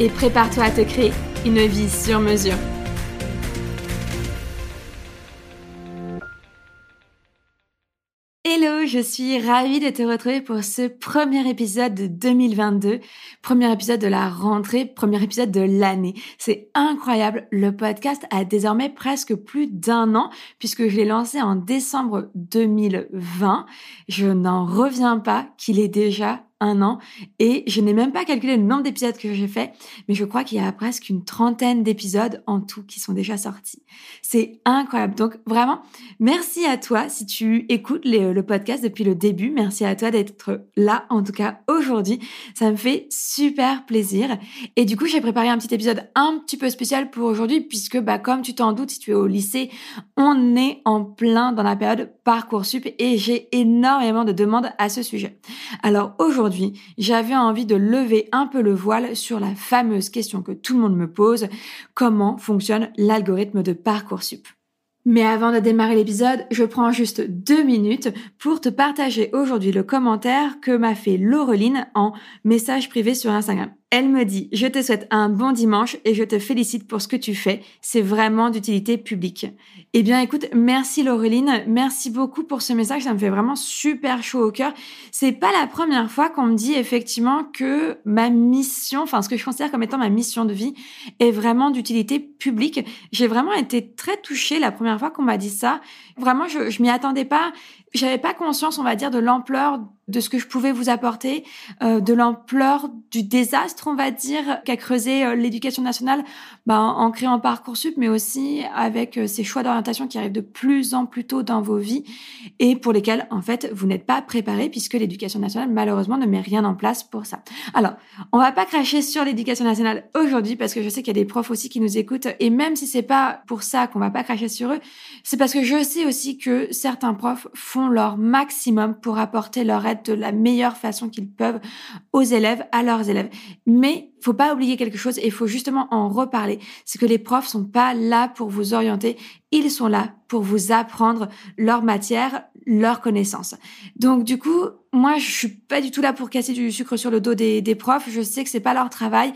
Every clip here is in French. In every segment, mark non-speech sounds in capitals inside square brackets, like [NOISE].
et prépare-toi à te créer une vie sur mesure. Hello, je suis ravie de te retrouver pour ce premier épisode de 2022, premier épisode de la rentrée, premier épisode de l'année. C'est incroyable, le podcast a désormais presque plus d'un an puisque je l'ai lancé en décembre 2020. Je n'en reviens pas qu'il est déjà un an et je n'ai même pas calculé le nombre d'épisodes que j'ai fait, mais je crois qu'il y a presque une trentaine d'épisodes en tout qui sont déjà sortis. C'est incroyable. Donc vraiment, merci à toi si tu écoutes le podcast depuis le début. Merci à toi d'être là, en tout cas aujourd'hui. Ça me fait super plaisir. Et du coup, j'ai préparé un petit épisode un petit peu spécial pour aujourd'hui puisque, bah, comme tu t'en doutes, si tu es au lycée, on est en plein dans la période Parcoursup et j'ai énormément de demandes à ce sujet. Alors aujourd'hui, j'avais envie de lever un peu le voile sur la fameuse question que tout le monde me pose, comment fonctionne l'algorithme de Parcoursup? Mais avant de démarrer l'épisode, je prends juste deux minutes pour te partager aujourd'hui le commentaire que m'a fait Laureline en message privé sur Instagram. Elle me dit, je te souhaite un bon dimanche et je te félicite pour ce que tu fais. C'est vraiment d'utilité publique. Eh bien, écoute, merci Laureline. Merci beaucoup pour ce message. Ça me fait vraiment super chaud au cœur. C'est pas la première fois qu'on me dit effectivement que ma mission, enfin, ce que je considère comme étant ma mission de vie est vraiment d'utilité publique. J'ai vraiment été très touchée la première fois qu'on m'a dit ça. Vraiment, je, je m'y attendais pas j'avais pas conscience, on va dire, de l'ampleur de ce que je pouvais vous apporter, euh, de l'ampleur du désastre, on va dire, qu'a creusé euh, l'éducation nationale bah, en créant Parcoursup, mais aussi avec euh, ces choix d'orientation qui arrivent de plus en plus tôt dans vos vies et pour lesquels, en fait, vous n'êtes pas préparé puisque l'éducation nationale, malheureusement, ne met rien en place pour ça. Alors, on va pas cracher sur l'éducation nationale aujourd'hui parce que je sais qu'il y a des profs aussi qui nous écoutent et même si c'est pas pour ça qu'on va pas cracher sur eux, c'est parce que je sais aussi que certains profs font leur maximum pour apporter leur aide de la meilleure façon qu'ils peuvent aux élèves, à leurs élèves. Mais faut pas oublier quelque chose et il faut justement en reparler. C'est que les profs sont pas là pour vous orienter, ils sont là pour vous apprendre leur matière, leurs connaissances. Donc du coup, moi je suis pas du tout là pour casser du sucre sur le dos des, des profs. Je sais que c'est pas leur travail.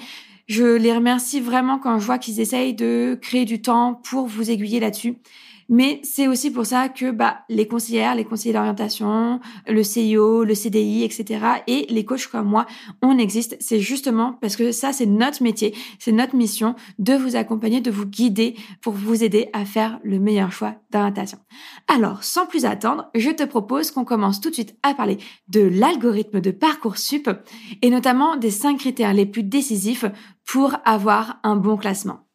Je les remercie vraiment quand je vois qu'ils essayent de créer du temps pour vous aiguiller là-dessus. Mais c'est aussi pour ça que bah, les conseillères, les conseillers d'orientation, le CIO, le CDI, etc. et les coachs comme moi, on existe. C'est justement parce que ça, c'est notre métier, c'est notre mission de vous accompagner, de vous guider pour vous aider à faire le meilleur choix d'orientation. Alors, sans plus attendre, je te propose qu'on commence tout de suite à parler de l'algorithme de Parcoursup et notamment des cinq critères les plus décisifs pour avoir un bon classement.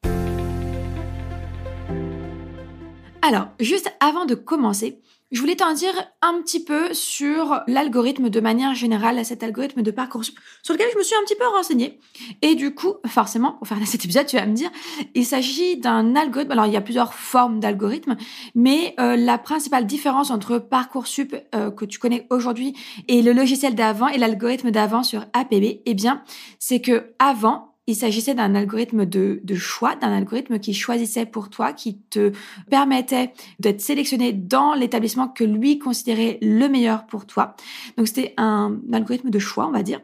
Alors, juste avant de commencer, je voulais t'en dire un petit peu sur l'algorithme de manière générale, cet algorithme de Parcoursup, sur lequel je me suis un petit peu renseignée. Et du coup, forcément, pour faire [LAUGHS] cet épisode, tu vas me dire, il s'agit d'un algorithme. Alors, il y a plusieurs formes d'algorithmes, mais euh, la principale différence entre Parcoursup euh, que tu connais aujourd'hui et le logiciel d'avant et l'algorithme d'avant sur APB, eh bien, c'est que avant, il s'agissait d'un algorithme de, choix, d'un algorithme qui choisissait pour toi, qui te permettait d'être sélectionné dans l'établissement que lui considérait le meilleur pour toi. Donc c'était un algorithme de choix, on va dire.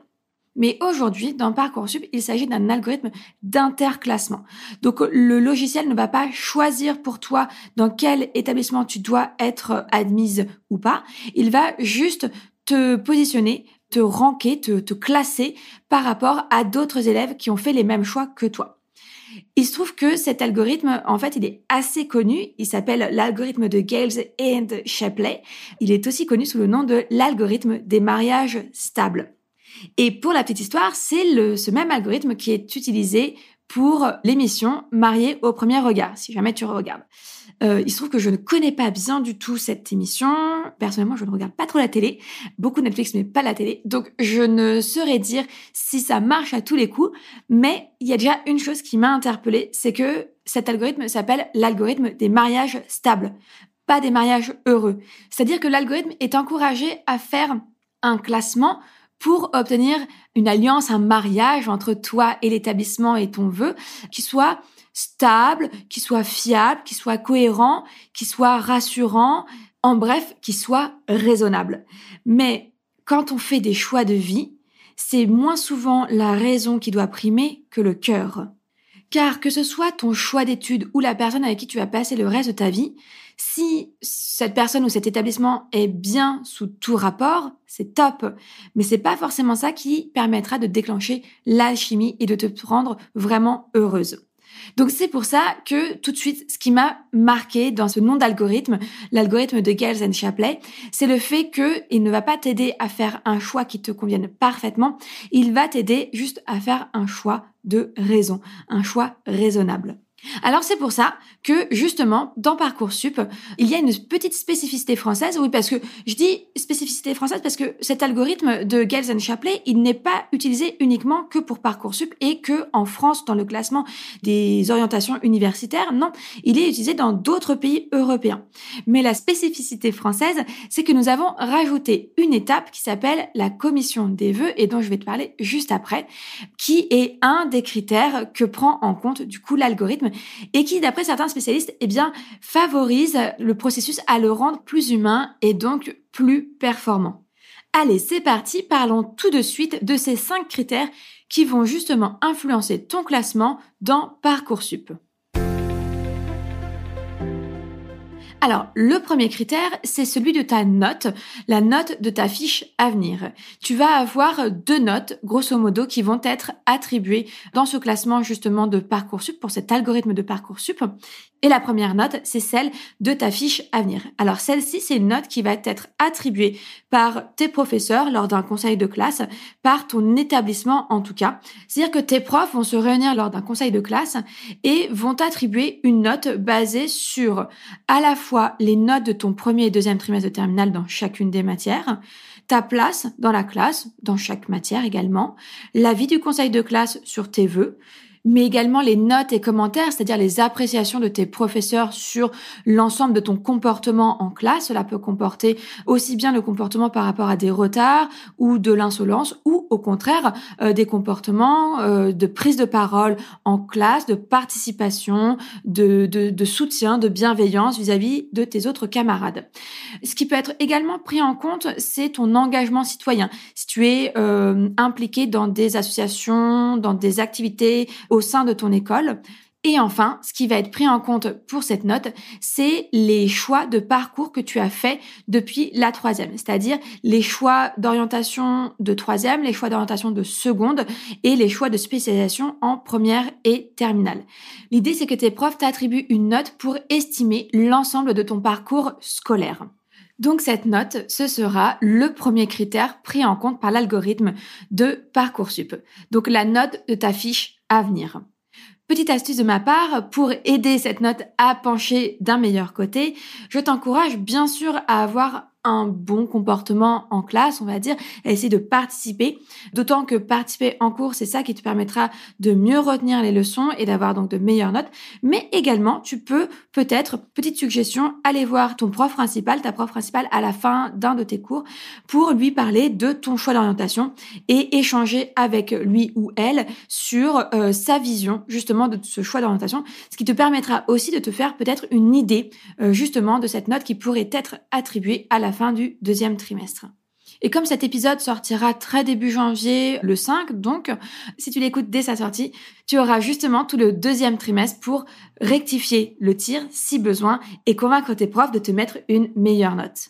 Mais aujourd'hui, dans Parcoursup, il s'agit d'un algorithme d'interclassement. Donc, le logiciel ne va pas choisir pour toi dans quel établissement tu dois être admise ou pas. Il va juste te positionner, te ranker, te, classer par rapport à d'autres élèves qui ont fait les mêmes choix que toi. Il se trouve que cet algorithme, en fait, il est assez connu. Il s'appelle l'algorithme de Gales and Shapley. Il est aussi connu sous le nom de l'algorithme des mariages stables. Et pour la petite histoire, c'est ce même algorithme qui est utilisé pour l'émission Mariée au premier regard, si jamais tu regardes. Euh, il se trouve que je ne connais pas bien du tout cette émission. Personnellement, je ne regarde pas trop la télé. Beaucoup Netflix, mais pas la télé. Donc, je ne saurais dire si ça marche à tous les coups. Mais il y a déjà une chose qui m'a interpellée, c'est que cet algorithme s'appelle l'algorithme des mariages stables, pas des mariages heureux. C'est-à-dire que l'algorithme est encouragé à faire un classement pour obtenir une alliance, un mariage entre toi et l'établissement et ton vœu qui soit stable, qui soit fiable, qui soit cohérent, qui soit rassurant, en bref, qui soit raisonnable. Mais quand on fait des choix de vie, c'est moins souvent la raison qui doit primer que le cœur. Car que ce soit ton choix d'études ou la personne avec qui tu vas passer le reste de ta vie, si cette personne ou cet établissement est bien sous tout rapport, c'est top. Mais c'est pas forcément ça qui permettra de déclencher l'alchimie et de te rendre vraiment heureuse. Donc c'est pour ça que tout de suite, ce qui m'a marqué dans ce nom d'algorithme, l'algorithme de Gales and c'est le fait qu'il ne va pas t'aider à faire un choix qui te convienne parfaitement, il va t'aider juste à faire un choix de raison, un choix raisonnable. Alors c'est pour ça que justement dans parcoursup il y a une petite spécificité française. Oui parce que je dis spécificité française parce que cet algorithme de Gales and Shapley il n'est pas utilisé uniquement que pour parcoursup et que en France dans le classement des orientations universitaires. Non, il est utilisé dans d'autres pays européens. Mais la spécificité française c'est que nous avons rajouté une étape qui s'appelle la commission des vœux et dont je vais te parler juste après, qui est un des critères que prend en compte du coup l'algorithme et qui, d'après certains spécialistes, eh favorise le processus à le rendre plus humain et donc plus performant. Allez, c'est parti, parlons tout de suite de ces cinq critères qui vont justement influencer ton classement dans Parcoursup. Alors, le premier critère, c'est celui de ta note, la note de ta fiche à venir. Tu vas avoir deux notes, grosso modo, qui vont être attribuées dans ce classement justement de Parcoursup, pour cet algorithme de Parcoursup. Et la première note, c'est celle de ta fiche à venir. Alors celle-ci, c'est une note qui va être attribuée par tes professeurs lors d'un conseil de classe, par ton établissement en tout cas. C'est-à-dire que tes profs vont se réunir lors d'un conseil de classe et vont attribuer une note basée sur à la fois les notes de ton premier et deuxième trimestre de terminale dans chacune des matières, ta place dans la classe, dans chaque matière également, l'avis du conseil de classe sur tes vœux, mais également les notes et commentaires, c'est-à-dire les appréciations de tes professeurs sur l'ensemble de ton comportement en classe. Cela peut comporter aussi bien le comportement par rapport à des retards ou de l'insolence ou au contraire euh, des comportements euh, de prise de parole en classe, de participation, de, de, de soutien, de bienveillance vis-à-vis de tes autres camarades. Ce qui peut être également pris en compte, c'est ton engagement citoyen. Si tu es euh, impliqué dans des associations, dans des activités au sein de ton école. Et enfin, ce qui va être pris en compte pour cette note, c'est les choix de parcours que tu as fait depuis la troisième, c'est-à-dire les choix d'orientation de troisième, les choix d'orientation de seconde et les choix de spécialisation en première et terminale. L'idée, c'est que tes profs t'attribuent une note pour estimer l'ensemble de ton parcours scolaire. Donc cette note, ce sera le premier critère pris en compte par l'algorithme de Parcoursup. Donc la note de ta fiche venir. Petite astuce de ma part, pour aider cette note à pencher d'un meilleur côté, je t'encourage bien sûr à avoir un bon comportement en classe, on va dire, essayer de participer. D'autant que participer en cours, c'est ça qui te permettra de mieux retenir les leçons et d'avoir donc de meilleures notes. Mais également, tu peux peut-être, petite suggestion, aller voir ton prof principal, ta prof principale à la fin d'un de tes cours pour lui parler de ton choix d'orientation et échanger avec lui ou elle sur euh, sa vision justement de ce choix d'orientation, ce qui te permettra aussi de te faire peut-être une idée euh, justement de cette note qui pourrait être attribuée à la fin du deuxième trimestre. Et comme cet épisode sortira très début janvier, le 5, donc, si tu l'écoutes dès sa sortie, tu auras justement tout le deuxième trimestre pour rectifier le tir si besoin et convaincre tes profs de te mettre une meilleure note.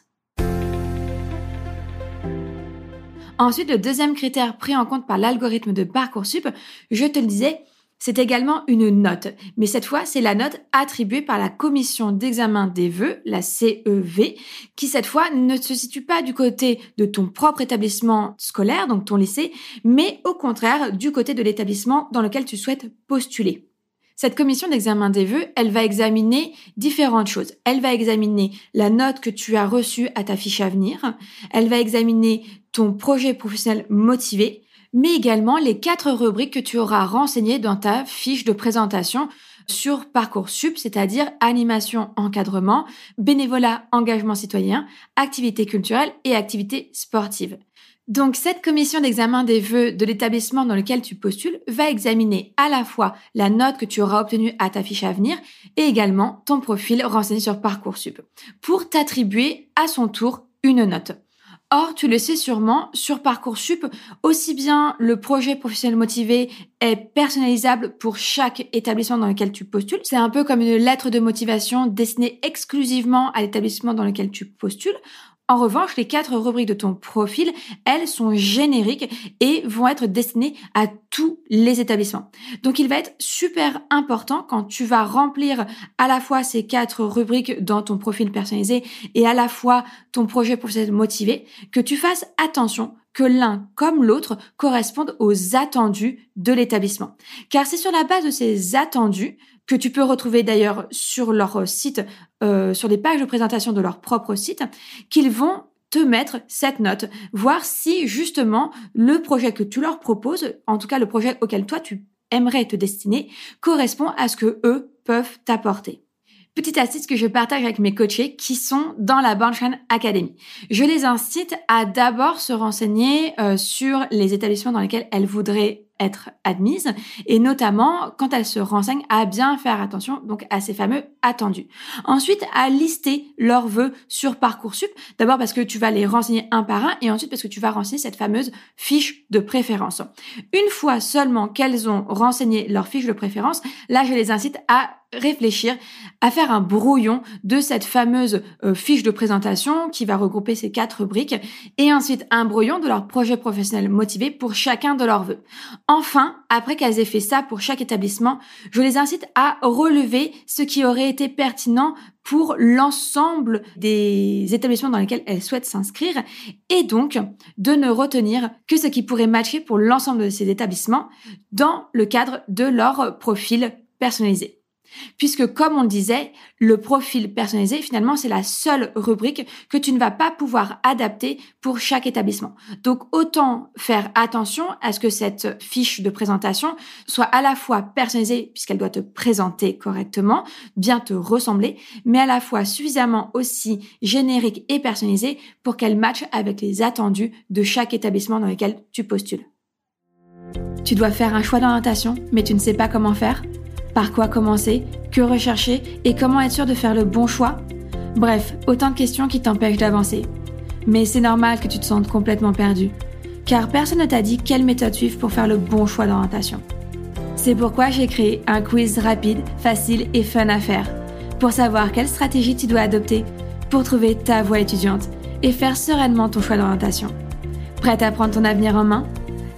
Ensuite, le deuxième critère pris en compte par l'algorithme de Parcoursup, je te le disais, c'est également une note, mais cette fois, c'est la note attribuée par la commission d'examen des vœux, la CEV, qui cette fois ne se situe pas du côté de ton propre établissement scolaire, donc ton lycée, mais au contraire du côté de l'établissement dans lequel tu souhaites postuler. Cette commission d'examen des vœux, elle va examiner différentes choses. Elle va examiner la note que tu as reçue à ta fiche à venir. Elle va examiner ton projet professionnel motivé mais également les quatre rubriques que tu auras renseignées dans ta fiche de présentation sur Parcoursup, c'est-à-dire animation, encadrement, bénévolat, engagement citoyen, activité culturelle et activité sportive. Donc cette commission d'examen des vœux de l'établissement dans lequel tu postules va examiner à la fois la note que tu auras obtenue à ta fiche à venir et également ton profil renseigné sur Parcoursup pour t'attribuer à son tour une note. Or, tu le sais sûrement, sur Parcoursup, aussi bien le projet professionnel motivé est personnalisable pour chaque établissement dans lequel tu postules. C'est un peu comme une lettre de motivation destinée exclusivement à l'établissement dans lequel tu postules. En revanche, les quatre rubriques de ton profil, elles sont génériques et vont être destinées à tous les établissements. Donc, il va être super important quand tu vas remplir à la fois ces quatre rubriques dans ton profil personnalisé et à la fois ton projet professionnel motivé, que tu fasses attention que l'un comme l'autre correspondent aux attendus de l'établissement. Car c'est sur la base de ces attendus que tu peux retrouver d'ailleurs sur leur site, euh, sur les pages de présentation de leur propre site, qu'ils vont te mettre cette note, voir si justement le projet que tu leur proposes, en tout cas le projet auquel toi tu aimerais te destiner, correspond à ce que eux peuvent t'apporter. Petite astuce que je partage avec mes coachés qui sont dans la Bornstein Academy. Je les incite à d'abord se renseigner euh, sur les établissements dans lesquels elles voudraient être admises et notamment quand elles se renseignent à bien faire attention donc à ces fameux attendus. Ensuite à lister leurs vœux sur Parcoursup d'abord parce que tu vas les renseigner un par un et ensuite parce que tu vas renseigner cette fameuse fiche de préférence. Une fois seulement qu'elles ont renseigné leur fiche de préférence, là je les incite à réfléchir à faire un brouillon de cette fameuse euh, fiche de présentation qui va regrouper ces quatre rubriques et ensuite un brouillon de leur projet professionnel motivé pour chacun de leurs vœux. Enfin, après qu'elles aient fait ça pour chaque établissement, je les incite à relever ce qui aurait été pertinent pour l'ensemble des établissements dans lesquels elles souhaitent s'inscrire et donc de ne retenir que ce qui pourrait matcher pour l'ensemble de ces établissements dans le cadre de leur profil personnalisé. Puisque, comme on le disait, le profil personnalisé, finalement, c'est la seule rubrique que tu ne vas pas pouvoir adapter pour chaque établissement. Donc, autant faire attention à ce que cette fiche de présentation soit à la fois personnalisée, puisqu'elle doit te présenter correctement, bien te ressembler, mais à la fois suffisamment aussi générique et personnalisée pour qu'elle matche avec les attendus de chaque établissement dans lequel tu postules. Tu dois faire un choix d'orientation, mais tu ne sais pas comment faire? Par quoi commencer? Que rechercher? Et comment être sûr de faire le bon choix? Bref, autant de questions qui t'empêchent d'avancer. Mais c'est normal que tu te sentes complètement perdu, car personne ne t'a dit quelle méthode suivre pour faire le bon choix d'orientation. C'est pourquoi j'ai créé un quiz rapide, facile et fun à faire, pour savoir quelle stratégie tu dois adopter pour trouver ta voie étudiante et faire sereinement ton choix d'orientation. Prête à prendre ton avenir en main?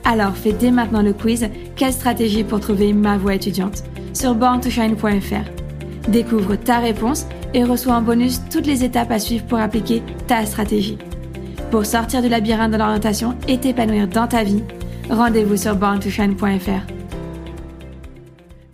Alors fais dès maintenant le quiz Quelle stratégie pour trouver ma voie étudiante? Sur borntoshine.fr. Découvre ta réponse et reçois en bonus toutes les étapes à suivre pour appliquer ta stratégie. Pour sortir du labyrinthe de l'orientation et t'épanouir dans ta vie, rendez-vous sur borntoshine.fr.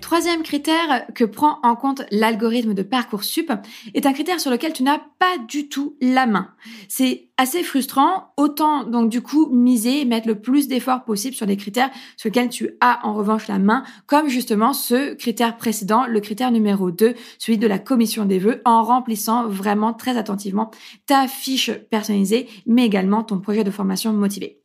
troisième critère que prend en compte l'algorithme de Parcoursup est un critère sur lequel tu n'as pas du tout la main. C'est assez frustrant, autant donc du coup miser et mettre le plus d'efforts possible sur des critères sur lesquels tu as en revanche la main, comme justement ce critère précédent, le critère numéro 2, celui de la commission des vœux, en remplissant vraiment très attentivement ta fiche personnalisée, mais également ton projet de formation motivé.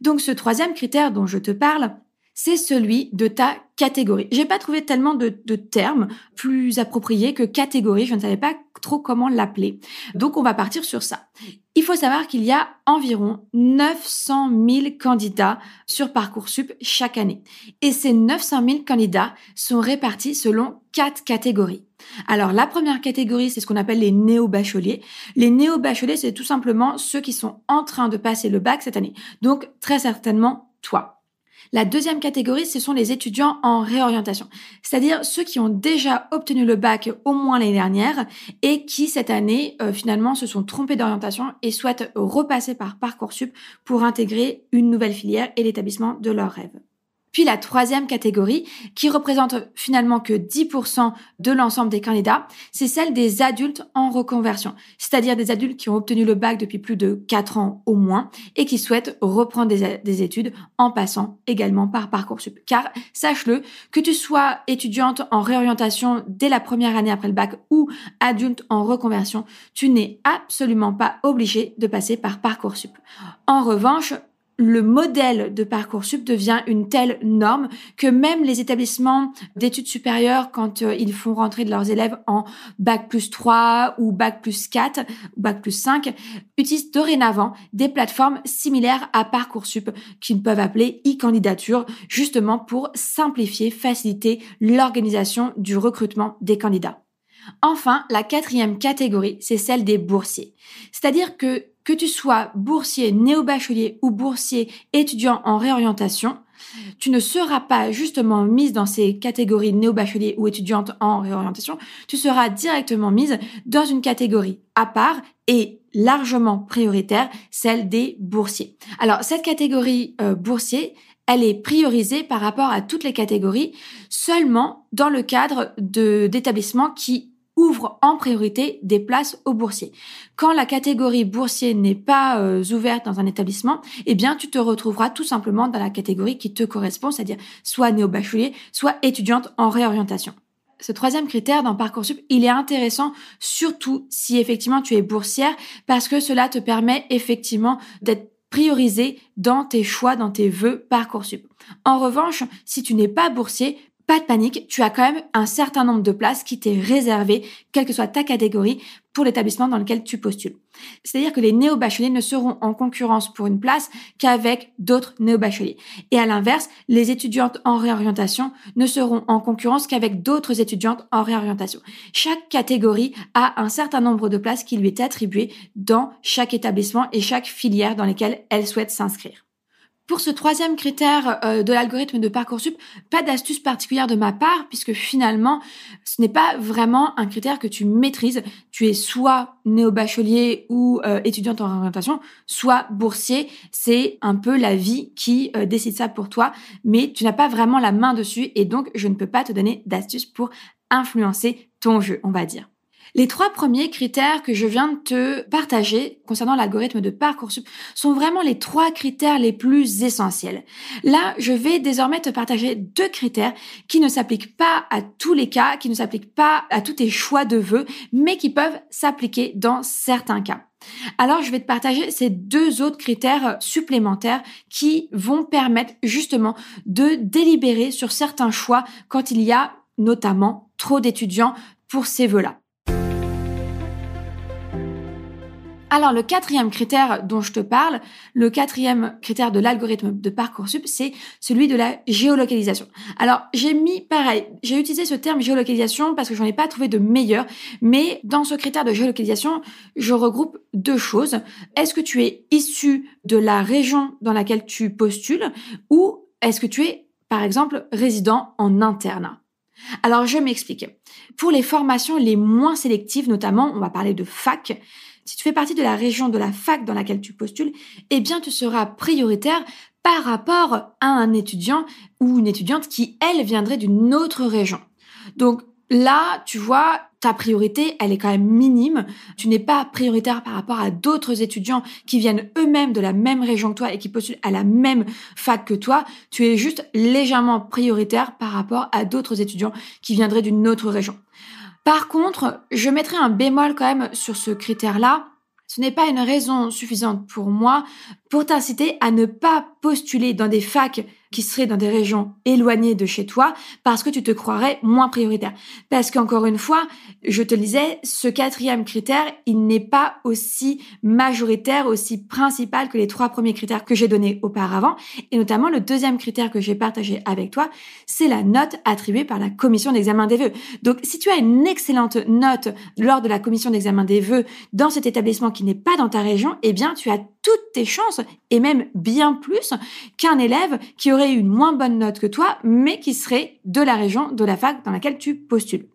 Donc ce troisième critère dont je te parle, c'est celui de ta catégorie. J'ai pas trouvé tellement de, termes plus appropriés que catégorie. Je ne savais pas trop comment l'appeler. Donc, on va partir sur ça. Il faut savoir qu'il y a environ 900 000 candidats sur Parcoursup chaque année. Et ces 900 000 candidats sont répartis selon quatre catégories. Alors, la première catégorie, c'est ce qu'on appelle les néo-bacheliers. Les néo-bacheliers, c'est tout simplement ceux qui sont en train de passer le bac cette année. Donc, très certainement, toi. La deuxième catégorie, ce sont les étudiants en réorientation, c'est-à-dire ceux qui ont déjà obtenu le bac au moins l'année dernière et qui cette année euh, finalement se sont trompés d'orientation et souhaitent repasser par Parcoursup pour intégrer une nouvelle filière et l'établissement de leurs rêves. Puis la troisième catégorie, qui représente finalement que 10% de l'ensemble des candidats, c'est celle des adultes en reconversion, c'est-à-dire des adultes qui ont obtenu le bac depuis plus de 4 ans au moins et qui souhaitent reprendre des, des études en passant également par Parcoursup. Car sache-le, que tu sois étudiante en réorientation dès la première année après le bac ou adulte en reconversion, tu n'es absolument pas obligé de passer par Parcoursup. En revanche, le modèle de Parcoursup devient une telle norme que même les établissements d'études supérieures, quand euh, ils font rentrer de leurs élèves en bac plus 3 ou bac plus 4 ou bac plus 5, utilisent dorénavant des plateformes similaires à Parcoursup qu'ils peuvent appeler e-candidature, justement pour simplifier, faciliter l'organisation du recrutement des candidats. Enfin, la quatrième catégorie, c'est celle des boursiers. C'est-à-dire que que tu sois boursier néo-bachelier ou boursier étudiant en réorientation, tu ne seras pas justement mise dans ces catégories néo-bachelier ou étudiante en réorientation, tu seras directement mise dans une catégorie à part et largement prioritaire, celle des boursiers. Alors cette catégorie euh, boursier, elle est priorisée par rapport à toutes les catégories seulement dans le cadre d'établissements qui ouvre en priorité des places aux boursiers. Quand la catégorie boursier n'est pas euh, ouverte dans un établissement, eh bien tu te retrouveras tout simplement dans la catégorie qui te correspond, c'est-à-dire soit néo-bachelier, soit étudiante en réorientation. Ce troisième critère dans Parcoursup, il est intéressant surtout si effectivement tu es boursière parce que cela te permet effectivement d'être priorisé dans tes choix, dans tes vœux Parcoursup. En revanche, si tu n'es pas boursier, pas de panique, tu as quand même un certain nombre de places qui t'est réservé, quelle que soit ta catégorie, pour l'établissement dans lequel tu postules. C'est-à-dire que les néo-bacheliers ne seront en concurrence pour une place qu'avec d'autres néo-bacheliers. Et à l'inverse, les étudiantes en réorientation ne seront en concurrence qu'avec d'autres étudiantes en réorientation. Chaque catégorie a un certain nombre de places qui lui est attribué dans chaque établissement et chaque filière dans lesquelles elle souhaite s'inscrire. Pour ce troisième critère euh, de l'algorithme de Parcoursup, pas d'astuce particulière de ma part, puisque finalement, ce n'est pas vraiment un critère que tu maîtrises. Tu es soit néo-bachelier ou euh, étudiante en orientation, soit boursier. C'est un peu la vie qui euh, décide ça pour toi, mais tu n'as pas vraiment la main dessus, et donc je ne peux pas te donner d'astuce pour influencer ton jeu, on va dire. Les trois premiers critères que je viens de te partager concernant l'algorithme de Parcoursup sont vraiment les trois critères les plus essentiels. Là, je vais désormais te partager deux critères qui ne s'appliquent pas à tous les cas, qui ne s'appliquent pas à tous tes choix de vœux, mais qui peuvent s'appliquer dans certains cas. Alors, je vais te partager ces deux autres critères supplémentaires qui vont permettre justement de délibérer sur certains choix quand il y a notamment trop d'étudiants pour ces vœux-là. Alors le quatrième critère dont je te parle, le quatrième critère de l'algorithme de Parcoursup, c'est celui de la géolocalisation. Alors j'ai mis pareil, j'ai utilisé ce terme géolocalisation parce que j'en ai pas trouvé de meilleur, mais dans ce critère de géolocalisation, je regroupe deux choses. Est-ce que tu es issu de la région dans laquelle tu postules ou est-ce que tu es par exemple résident en internat alors je m'explique. Pour les formations les moins sélectives, notamment, on va parler de fac, si tu fais partie de la région de la fac dans laquelle tu postules, eh bien tu seras prioritaire par rapport à un étudiant ou une étudiante qui, elle, viendrait d'une autre région. Donc là, tu vois, ta priorité, elle est quand même minime. Tu n'es pas prioritaire par rapport à d'autres étudiants qui viennent eux-mêmes de la même région que toi et qui postulent à la même fac que toi. Tu es juste légèrement prioritaire par rapport à d'autres étudiants qui viendraient d'une autre région. Par contre, je mettrai un bémol quand même sur ce critère-là. Ce n'est pas une raison suffisante pour moi pour t'inciter à ne pas postuler dans des facs qui seraient dans des régions éloignées de chez toi parce que tu te croirais moins prioritaire. Parce qu'encore une fois, je te le disais, ce quatrième critère, il n'est pas aussi majoritaire, aussi principal que les trois premiers critères que j'ai donnés auparavant. Et notamment, le deuxième critère que j'ai partagé avec toi, c'est la note attribuée par la commission d'examen des vœux. Donc, si tu as une excellente note lors de la commission d'examen des vœux dans cet établissement qui n'est pas dans ta région, eh bien, tu as toutes tes chances, et même bien plus, qu'un élève qui aurait une moins bonne note que toi, mais qui serait de la région, de la fac dans laquelle tu postules.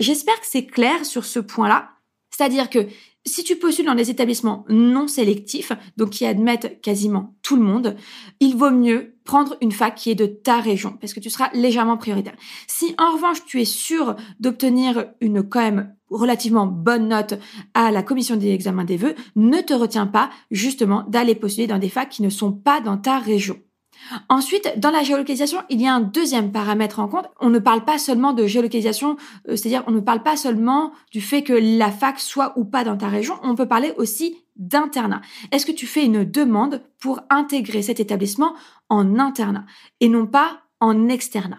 J'espère que c'est clair sur ce point-là. C'est-à-dire que si tu postules dans des établissements non sélectifs, donc qui admettent quasiment tout le monde, il vaut mieux prendre une fac qui est de ta région, parce que tu seras légèrement prioritaire. Si en revanche tu es sûr d'obtenir une quand même relativement bonne note à la commission des examens des vœux, ne te retiens pas justement d'aller postuler dans des facs qui ne sont pas dans ta région. Ensuite, dans la géolocalisation, il y a un deuxième paramètre en compte. On ne parle pas seulement de géolocalisation, euh, c'est-à-dire on ne parle pas seulement du fait que la fac soit ou pas dans ta région, on peut parler aussi d'internat. Est-ce que tu fais une demande pour intégrer cet établissement en internat et non pas en externat?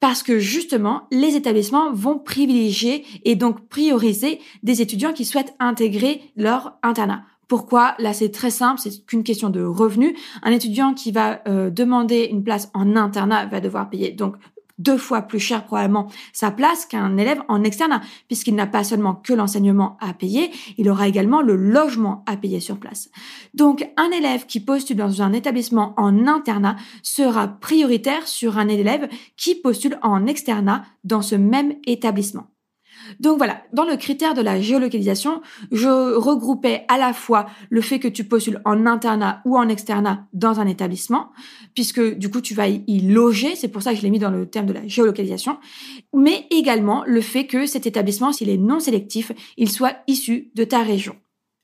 Parce que justement, les établissements vont privilégier et donc prioriser des étudiants qui souhaitent intégrer leur internat. Pourquoi Là, c'est très simple, c'est qu'une question de revenus. Un étudiant qui va euh, demander une place en internat va devoir payer donc deux fois plus cher probablement sa place qu'un élève en externat, puisqu'il n'a pas seulement que l'enseignement à payer, il aura également le logement à payer sur place. Donc un élève qui postule dans un établissement en internat sera prioritaire sur un élève qui postule en externat dans ce même établissement. Donc voilà, dans le critère de la géolocalisation, je regroupais à la fois le fait que tu postules en internat ou en externat dans un établissement, puisque du coup tu vas y loger, c'est pour ça que je l'ai mis dans le terme de la géolocalisation, mais également le fait que cet établissement, s'il est non sélectif, il soit issu de ta région.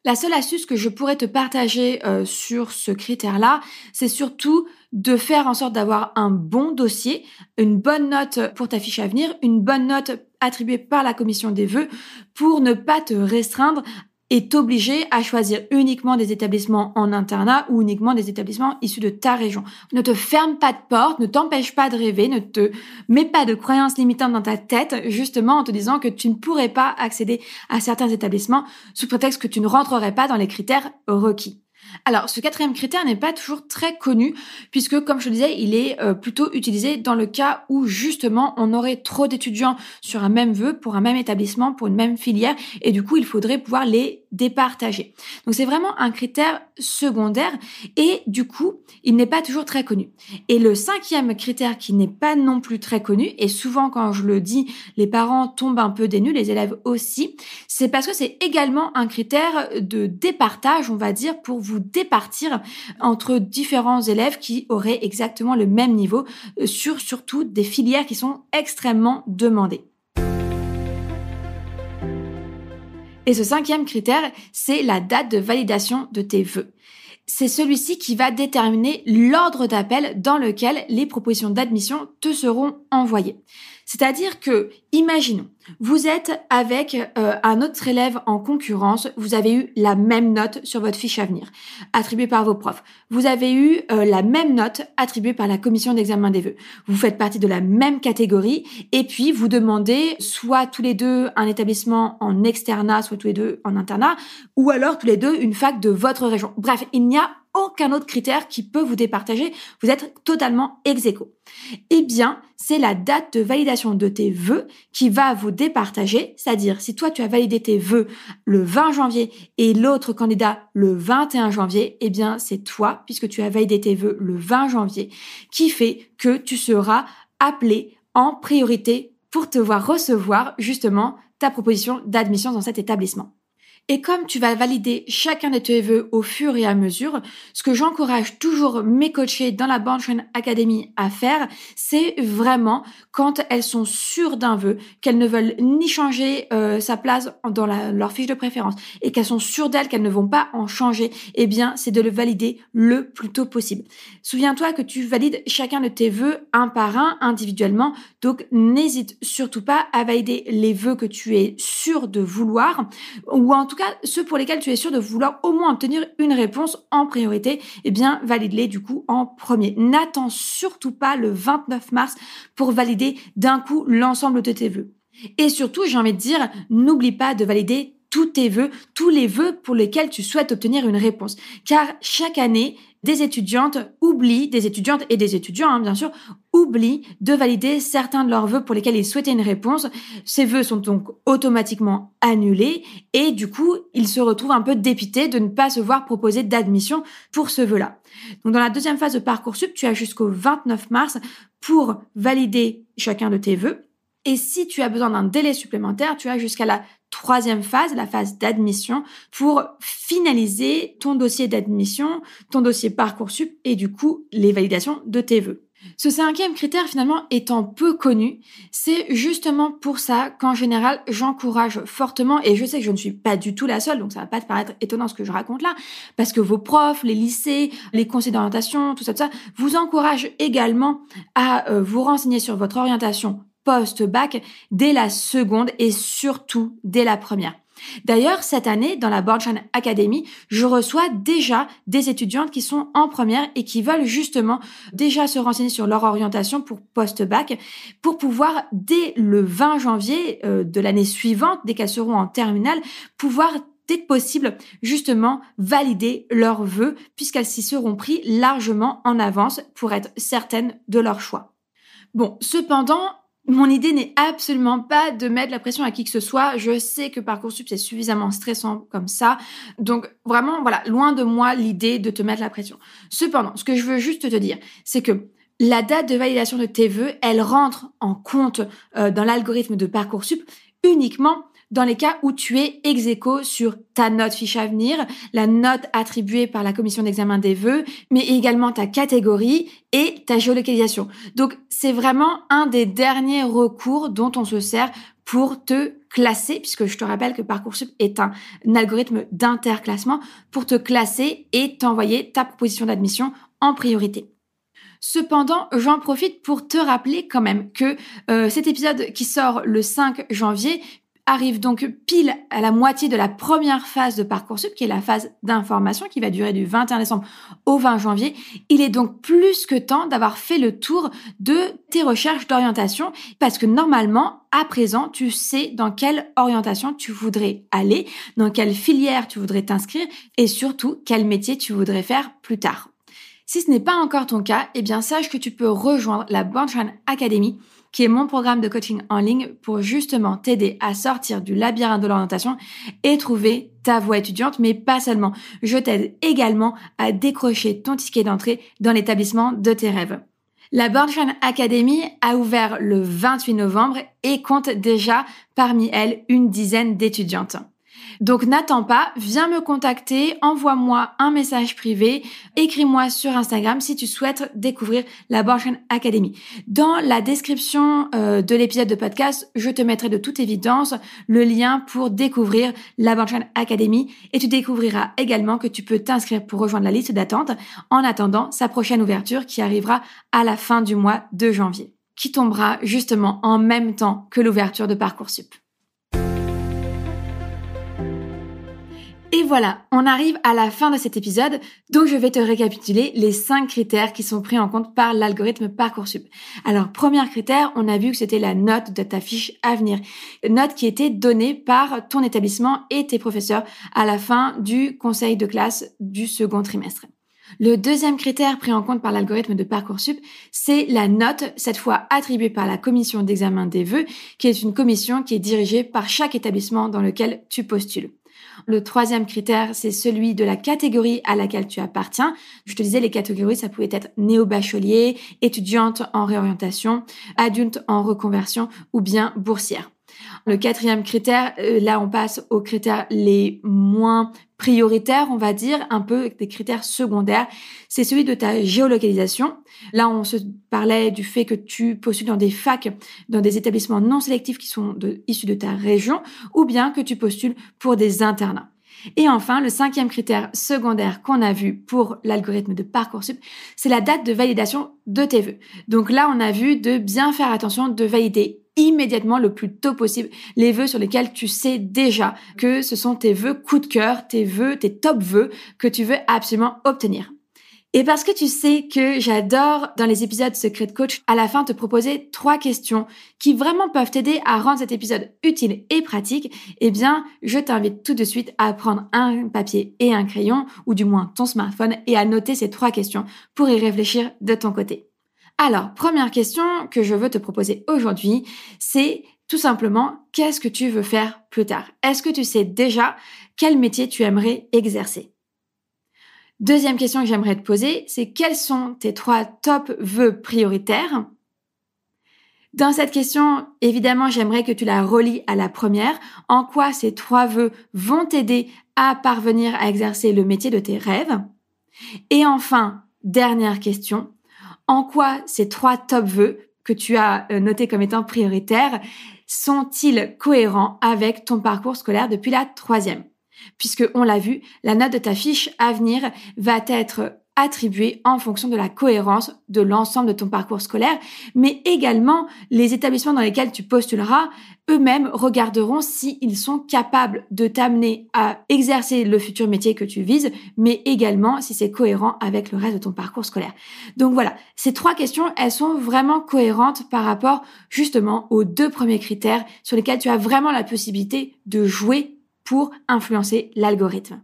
La seule astuce que je pourrais te partager euh, sur ce critère-là, c'est surtout de faire en sorte d'avoir un bon dossier, une bonne note pour ta fiche à venir, une bonne note attribuée par la commission des vœux pour ne pas te restreindre et t'obliger à choisir uniquement des établissements en internat ou uniquement des établissements issus de ta région. Ne te ferme pas de porte, ne t'empêche pas de rêver, ne te mets pas de croyances limitantes dans ta tête, justement en te disant que tu ne pourrais pas accéder à certains établissements sous prétexte que tu ne rentrerais pas dans les critères requis. Alors, ce quatrième critère n'est pas toujours très connu, puisque, comme je le disais, il est euh, plutôt utilisé dans le cas où, justement, on aurait trop d'étudiants sur un même vœu, pour un même établissement, pour une même filière, et du coup, il faudrait pouvoir les départager. Donc, c'est vraiment un critère secondaire, et du coup, il n'est pas toujours très connu. Et le cinquième critère qui n'est pas non plus très connu, et souvent, quand je le dis, les parents tombent un peu des nues, les élèves aussi, c'est parce que c'est également un critère de départage, on va dire, pour vous départir entre différents élèves qui auraient exactement le même niveau euh, sur surtout des filières qui sont extrêmement demandées. Et ce cinquième critère, c'est la date de validation de tes vœux. C'est celui-ci qui va déterminer l'ordre d'appel dans lequel les propositions d'admission te seront envoyées. C'est-à-dire que, imaginons, vous êtes avec euh, un autre élève en concurrence, vous avez eu la même note sur votre fiche à venir, attribuée par vos profs. Vous avez eu euh, la même note attribuée par la commission d'examen des vœux. Vous faites partie de la même catégorie et puis vous demandez soit tous les deux un établissement en externat, soit tous les deux en internat, ou alors tous les deux une fac de votre région. Bref, il n'y a aucun autre critère qui peut vous départager. Vous êtes totalement ex. Eh bien, c'est la date de validation de tes vœux qui va vous départager. C'est-à-dire, si toi, tu as validé tes vœux le 20 janvier et l'autre candidat le 21 janvier, eh bien, c'est toi, puisque tu as validé tes vœux le 20 janvier, qui fait que tu seras appelé en priorité pour te voir recevoir justement ta proposition d'admission dans cet établissement. Et comme tu vas valider chacun de tes vœux au fur et à mesure, ce que j'encourage toujours mes coachés dans la Banchain Academy à faire, c'est vraiment quand elles sont sûres d'un vœu, qu'elles ne veulent ni changer euh, sa place dans leur fiche de préférence et qu'elles sont sûres d'elles qu'elles ne vont pas en changer, eh bien, c'est de le valider le plus tôt possible. Souviens-toi que tu valides chacun de tes vœux un par un, individuellement, donc n'hésite surtout pas à valider les vœux que tu es sûr de vouloir, ou en tout ceux pour lesquels tu es sûr de vouloir au moins obtenir une réponse en priorité, eh bien valide-les du coup en premier. N'attends surtout pas le 29 mars pour valider d'un coup l'ensemble de tes vœux. Et surtout, j'ai envie de dire, n'oublie pas de valider tous tes vœux, tous les vœux pour lesquels tu souhaites obtenir une réponse. Car chaque année, des étudiantes oublient, des étudiantes et des étudiants, hein, bien sûr, oublient de valider certains de leurs vœux pour lesquels ils souhaitaient une réponse. Ces vœux sont donc automatiquement annulés et du coup, ils se retrouvent un peu dépités de ne pas se voir proposer d'admission pour ce vœu-là. Donc, dans la deuxième phase de Parcoursup, tu as jusqu'au 29 mars pour valider chacun de tes vœux. Et si tu as besoin d'un délai supplémentaire, tu as jusqu'à la troisième phase, la phase d'admission, pour finaliser ton dossier d'admission, ton dossier Parcoursup et du coup les validations de tes vœux. Ce cinquième critère finalement étant peu connu, c'est justement pour ça qu'en général j'encourage fortement, et je sais que je ne suis pas du tout la seule, donc ça va pas te paraître étonnant ce que je raconte là, parce que vos profs, les lycées, les conseils d'orientation, tout ça, tout ça, vous encouragent également à euh, vous renseigner sur votre orientation post-bac dès la seconde et surtout dès la première. D'ailleurs, cette année, dans la Bornchan Academy, je reçois déjà des étudiantes qui sont en première et qui veulent justement déjà se renseigner sur leur orientation pour post-bac pour pouvoir, dès le 20 janvier euh, de l'année suivante, dès qu'elles seront en terminale, pouvoir dès possible, justement, valider leurs vœux puisqu'elles s'y seront pris largement en avance pour être certaines de leur choix. Bon, cependant, mon idée n'est absolument pas de mettre la pression à qui que ce soit. Je sais que Parcoursup, c'est suffisamment stressant comme ça. Donc, vraiment, voilà, loin de moi l'idée de te mettre la pression. Cependant, ce que je veux juste te dire, c'est que la date de validation de tes vœux, elle rentre en compte euh, dans l'algorithme de Parcoursup uniquement dans les cas où tu es ex aequo sur ta note fiche à venir, la note attribuée par la commission d'examen des vœux, mais également ta catégorie et ta géolocalisation. Donc, c'est vraiment un des derniers recours dont on se sert pour te classer, puisque je te rappelle que Parcoursup est un, algorithme d'interclassement, pour te classer et t'envoyer ta proposition d'admission en priorité. Cependant, j'en profite pour te rappeler quand même que euh, cet épisode qui sort le 5 janvier arrive donc pile à la moitié de la première phase de Parcoursup, qui est la phase d'information, qui va durer du 21 décembre au 20 janvier. Il est donc plus que temps d'avoir fait le tour de tes recherches d'orientation, parce que normalement, à présent, tu sais dans quelle orientation tu voudrais aller, dans quelle filière tu voudrais t'inscrire, et surtout quel métier tu voudrais faire plus tard. Si ce n'est pas encore ton cas, eh bien sache que tu peux rejoindre la Bornchan Academy qui est mon programme de coaching en ligne pour justement t'aider à sortir du labyrinthe de l'orientation et trouver ta voie étudiante, mais pas seulement. Je t'aide également à décrocher ton ticket d'entrée dans l'établissement de tes rêves. La Bornstein Academy a ouvert le 28 novembre et compte déjà parmi elles une dizaine d'étudiantes. Donc n'attends pas, viens me contacter, envoie-moi un message privé, écris-moi sur Instagram si tu souhaites découvrir la Academy. Dans la description euh, de l'épisode de podcast, je te mettrai de toute évidence le lien pour découvrir la Academy et tu découvriras également que tu peux t'inscrire pour rejoindre la liste d'attente en attendant sa prochaine ouverture qui arrivera à la fin du mois de janvier, qui tombera justement en même temps que l'ouverture de Parcoursup. Et voilà, on arrive à la fin de cet épisode, donc je vais te récapituler les cinq critères qui sont pris en compte par l'algorithme Parcoursup. Alors, premier critère, on a vu que c'était la note de ta fiche à venir. Note qui était donnée par ton établissement et tes professeurs à la fin du conseil de classe du second trimestre. Le deuxième critère pris en compte par l'algorithme de Parcoursup, c'est la note, cette fois attribuée par la commission d'examen des vœux, qui est une commission qui est dirigée par chaque établissement dans lequel tu postules. Le troisième critère, c'est celui de la catégorie à laquelle tu appartiens. Je te disais, les catégories, ça pouvait être néo-bachelier, étudiante en réorientation, adulte en reconversion ou bien boursière. Le quatrième critère, euh, là on passe aux critères les moins prioritaires, on va dire, un peu des critères secondaires, c'est celui de ta géolocalisation. Là, on se parlait du fait que tu postules dans des facs, dans des établissements non sélectifs qui sont issus de ta région, ou bien que tu postules pour des internats. Et enfin, le cinquième critère secondaire qu'on a vu pour l'algorithme de Parcoursup, c'est la date de validation de tes vœux. Donc là, on a vu de bien faire attention de valider immédiatement le plus tôt possible les vœux sur lesquels tu sais déjà que ce sont tes vœux coup de cœur, tes vœux, tes top vœux que tu veux absolument obtenir. Et parce que tu sais que j'adore dans les épisodes Secret Coach à la fin te proposer trois questions qui vraiment peuvent t'aider à rendre cet épisode utile et pratique, eh bien, je t'invite tout de suite à prendre un papier et un crayon, ou du moins ton smartphone, et à noter ces trois questions pour y réfléchir de ton côté. Alors, première question que je veux te proposer aujourd'hui, c'est tout simplement, qu'est-ce que tu veux faire plus tard? Est-ce que tu sais déjà quel métier tu aimerais exercer? Deuxième question que j'aimerais te poser, c'est quels sont tes trois top vœux prioritaires? Dans cette question, évidemment, j'aimerais que tu la relis à la première. En quoi ces trois vœux vont t'aider à parvenir à exercer le métier de tes rêves? Et enfin, dernière question, en quoi ces trois top vœux que tu as euh, notés comme étant prioritaires sont-ils cohérents avec ton parcours scolaire depuis la troisième? Puisque on l'a vu, la note de ta fiche à venir va être attribuée en fonction de la cohérence de l'ensemble de ton parcours scolaire, mais également les établissements dans lesquels tu postuleras eux-mêmes regarderont s'ils sont capables de t'amener à exercer le futur métier que tu vises, mais également si c'est cohérent avec le reste de ton parcours scolaire. Donc voilà, ces trois questions, elles sont vraiment cohérentes par rapport justement aux deux premiers critères sur lesquels tu as vraiment la possibilité de jouer pour influencer l'algorithme.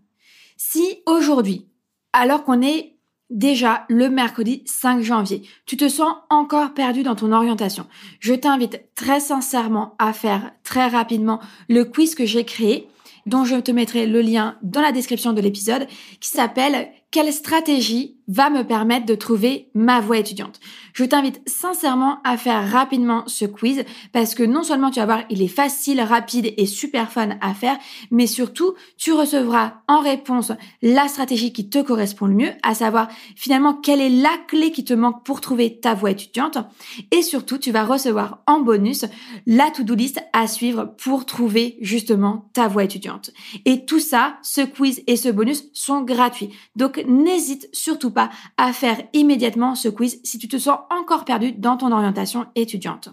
Si aujourd'hui, alors qu'on est déjà le mercredi 5 janvier, tu te sens encore perdu dans ton orientation, je t'invite très sincèrement à faire très rapidement le quiz que j'ai créé dont je te mettrai le lien dans la description de l'épisode, qui s'appelle quelle stratégie va me permettre de trouver ma voie étudiante? Je t'invite sincèrement à faire rapidement ce quiz parce que non seulement tu vas voir, il est facile, rapide et super fun à faire, mais surtout tu recevras en réponse la stratégie qui te correspond le mieux, à savoir finalement quelle est la clé qui te manque pour trouver ta voie étudiante et surtout tu vas recevoir en bonus la to-do list à suivre pour trouver justement ta voie étudiante. Et tout ça, ce quiz et ce bonus sont gratuits. N'hésite surtout pas à faire immédiatement ce quiz si tu te sens encore perdu dans ton orientation étudiante.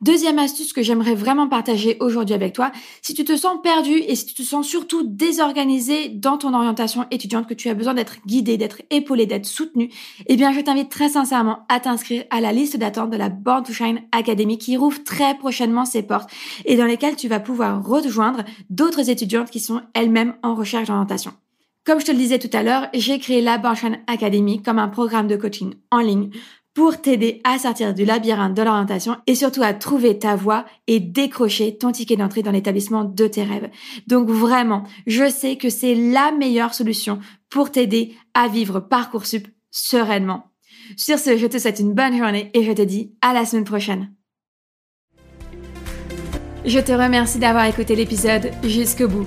Deuxième astuce que j'aimerais vraiment partager aujourd'hui avec toi, si tu te sens perdu et si tu te sens surtout désorganisé dans ton orientation étudiante, que tu as besoin d'être guidé, d'être épaulé, d'être soutenu, eh bien je t'invite très sincèrement à t'inscrire à la liste d'attente de la Born to Shine Academy qui rouvre très prochainement ses portes et dans lesquelles tu vas pouvoir rejoindre d'autres étudiantes qui sont elles-mêmes en recherche d'orientation. Comme je te le disais tout à l'heure, j'ai créé la Banshine Academy comme un programme de coaching en ligne pour t'aider à sortir du labyrinthe de l'orientation et surtout à trouver ta voie et décrocher ton ticket d'entrée dans l'établissement de tes rêves. Donc vraiment, je sais que c'est la meilleure solution pour t'aider à vivre Parcoursup sereinement. Sur ce, je te souhaite une bonne journée et je te dis à la semaine prochaine. Je te remercie d'avoir écouté l'épisode jusqu'au bout.